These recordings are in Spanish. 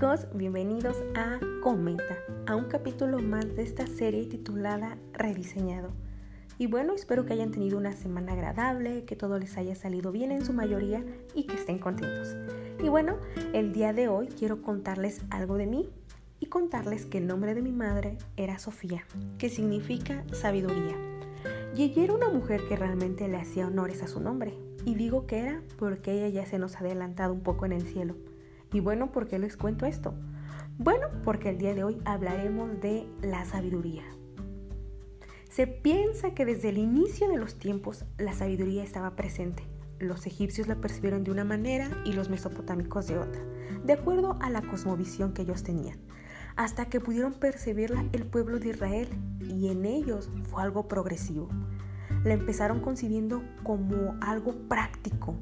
chicos, bienvenidos a Cometa, a un capítulo más de esta serie titulada Rediseñado. Y bueno, espero que hayan tenido una semana agradable, que todo les haya salido bien en su mayoría y que estén contentos. Y bueno, el día de hoy quiero contarles algo de mí y contarles que el nombre de mi madre era Sofía, que significa sabiduría. Y ella era una mujer que realmente le hacía honores a su nombre. Y digo que era porque ella ya se nos ha adelantado un poco en el cielo. Y bueno, ¿por qué les cuento esto? Bueno, porque el día de hoy hablaremos de la sabiduría. Se piensa que desde el inicio de los tiempos la sabiduría estaba presente. Los egipcios la percibieron de una manera y los mesopotámicos de otra, de acuerdo a la cosmovisión que ellos tenían, hasta que pudieron percibirla el pueblo de Israel y en ellos fue algo progresivo. La empezaron concibiendo como algo práctico,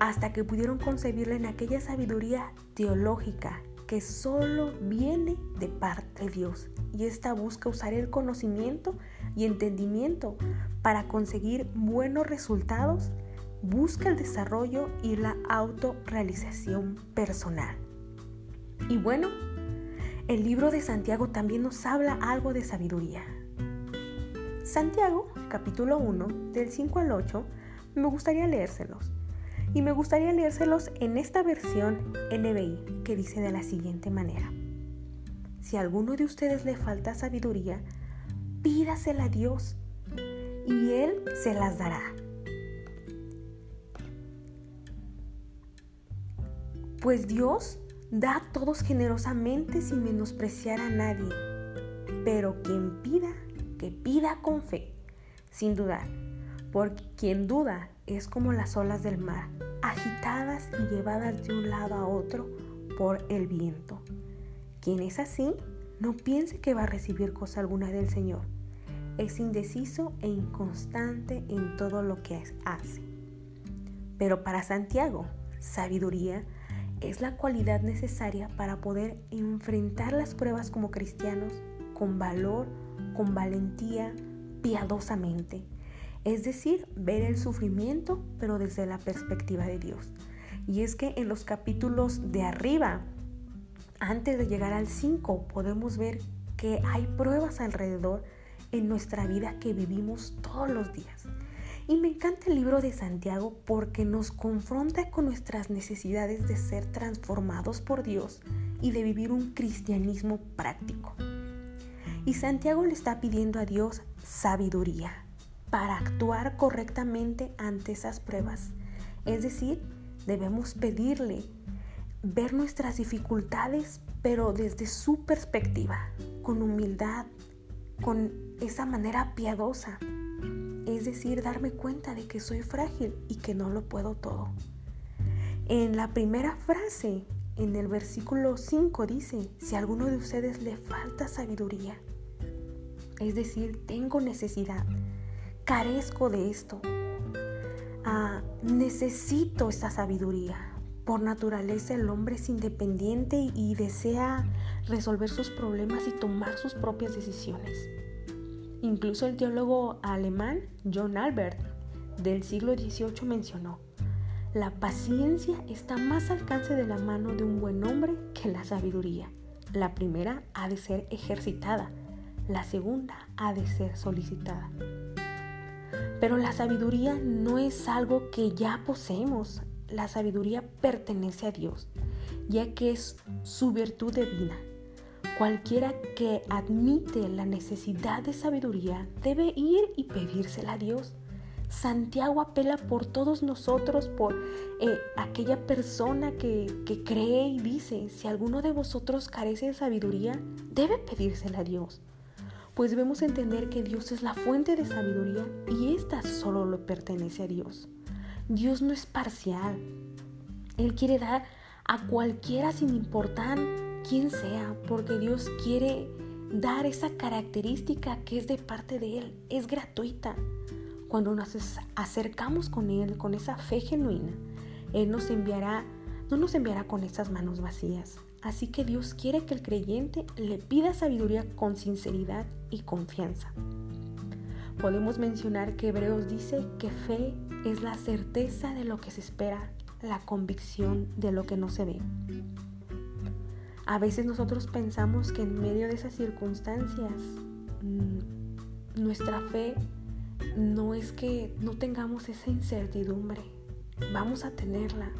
hasta que pudieron concebirla en aquella sabiduría teológica que solo viene de parte de Dios. Y esta busca usar el conocimiento y entendimiento para conseguir buenos resultados, busca el desarrollo y la autorrealización personal. Y bueno, el libro de Santiago también nos habla algo de sabiduría. Santiago, capítulo 1, del 5 al 8, me gustaría leérselos y me gustaría leérselos en esta versión NBI que dice de la siguiente manera. Si a alguno de ustedes le falta sabiduría, pídasela a Dios y Él se las dará. Pues Dios da a todos generosamente sin menospreciar a nadie, pero quien pida, que pida con fe, sin dudar, porque quien duda es como las olas del mar, agitadas y llevadas de un lado a otro por el viento. Quien es así, no piense que va a recibir cosa alguna del Señor. Es indeciso e inconstante en todo lo que hace. Pero para Santiago, sabiduría es la cualidad necesaria para poder enfrentar las pruebas como cristianos con valor, con valentía, piadosamente es decir, ver el sufrimiento pero desde la perspectiva de Dios. Y es que en los capítulos de arriba, antes de llegar al 5, podemos ver que hay pruebas alrededor en nuestra vida que vivimos todos los días. Y me encanta el libro de Santiago porque nos confronta con nuestras necesidades de ser transformados por Dios y de vivir un cristianismo práctico. Y Santiago le está pidiendo a Dios sabiduría, para actuar correctamente ante esas pruebas. Es decir, debemos pedirle ver nuestras dificultades, pero desde su perspectiva, con humildad, con esa manera piadosa. Es decir, darme cuenta de que soy frágil y que no lo puedo todo. En la primera frase, en el versículo 5 dice, si a alguno de ustedes le falta sabiduría, es decir, tengo necesidad, carezco de esto. Ah, necesito esta sabiduría. Por naturaleza el hombre es independiente y desea resolver sus problemas y tomar sus propias decisiones. Incluso el teólogo alemán John Albert del siglo XVIII mencionó, la paciencia está más al alcance de la mano de un buen hombre que la sabiduría. La primera ha de ser ejercitada, la segunda ha de ser solicitada. Pero la sabiduría no es algo que ya poseemos. La sabiduría pertenece a Dios, ya que es su virtud divina. Cualquiera que admite la necesidad de sabiduría debe ir y pedírsela a Dios. Santiago apela por todos nosotros, por eh, aquella persona que, que cree y dice, si alguno de vosotros carece de sabiduría, debe pedírsela a Dios pues debemos entender que Dios es la fuente de sabiduría y esta solo le pertenece a Dios. Dios no es parcial. Él quiere dar a cualquiera sin importar quién sea, porque Dios quiere dar esa característica que es de parte de Él, es gratuita. Cuando nos acercamos con Él, con esa fe genuina, Él nos enviará, no nos enviará con esas manos vacías, Así que Dios quiere que el creyente le pida sabiduría con sinceridad y confianza. Podemos mencionar que Hebreos dice que fe es la certeza de lo que se espera, la convicción de lo que no se ve. A veces nosotros pensamos que en medio de esas circunstancias mm, nuestra fe no es que no tengamos esa incertidumbre, vamos a tenerla.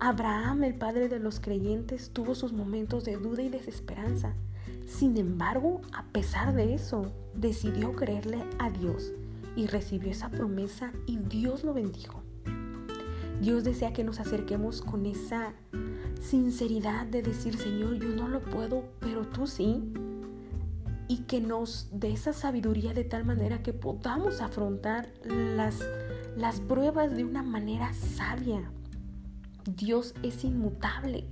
Abraham, el padre de los creyentes, tuvo sus momentos de duda y desesperanza. Sin embargo, a pesar de eso, decidió creerle a Dios y recibió esa promesa y Dios lo bendijo. Dios desea que nos acerquemos con esa sinceridad de decir, Señor, yo no lo puedo, pero tú sí. Y que nos dé esa sabiduría de tal manera que podamos afrontar las, las pruebas de una manera sabia. Dios es inmutable.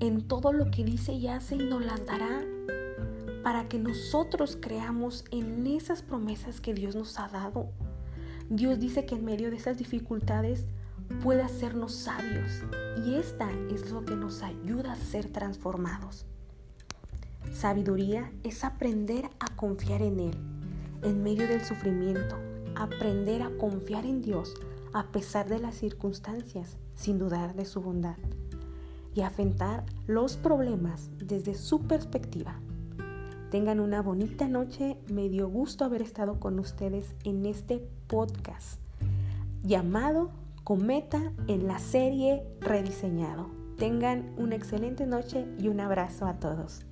En todo lo que dice y hace y nos las dará para que nosotros creamos en esas promesas que Dios nos ha dado. Dios dice que en medio de esas dificultades puede hacernos sabios y esta es lo que nos ayuda a ser transformados. Sabiduría es aprender a confiar en Él en medio del sufrimiento, aprender a confiar en Dios a pesar de las circunstancias, sin dudar de su bondad, y afrontar los problemas desde su perspectiva. Tengan una bonita noche, me dio gusto haber estado con ustedes en este podcast llamado Cometa en la serie Rediseñado. Tengan una excelente noche y un abrazo a todos.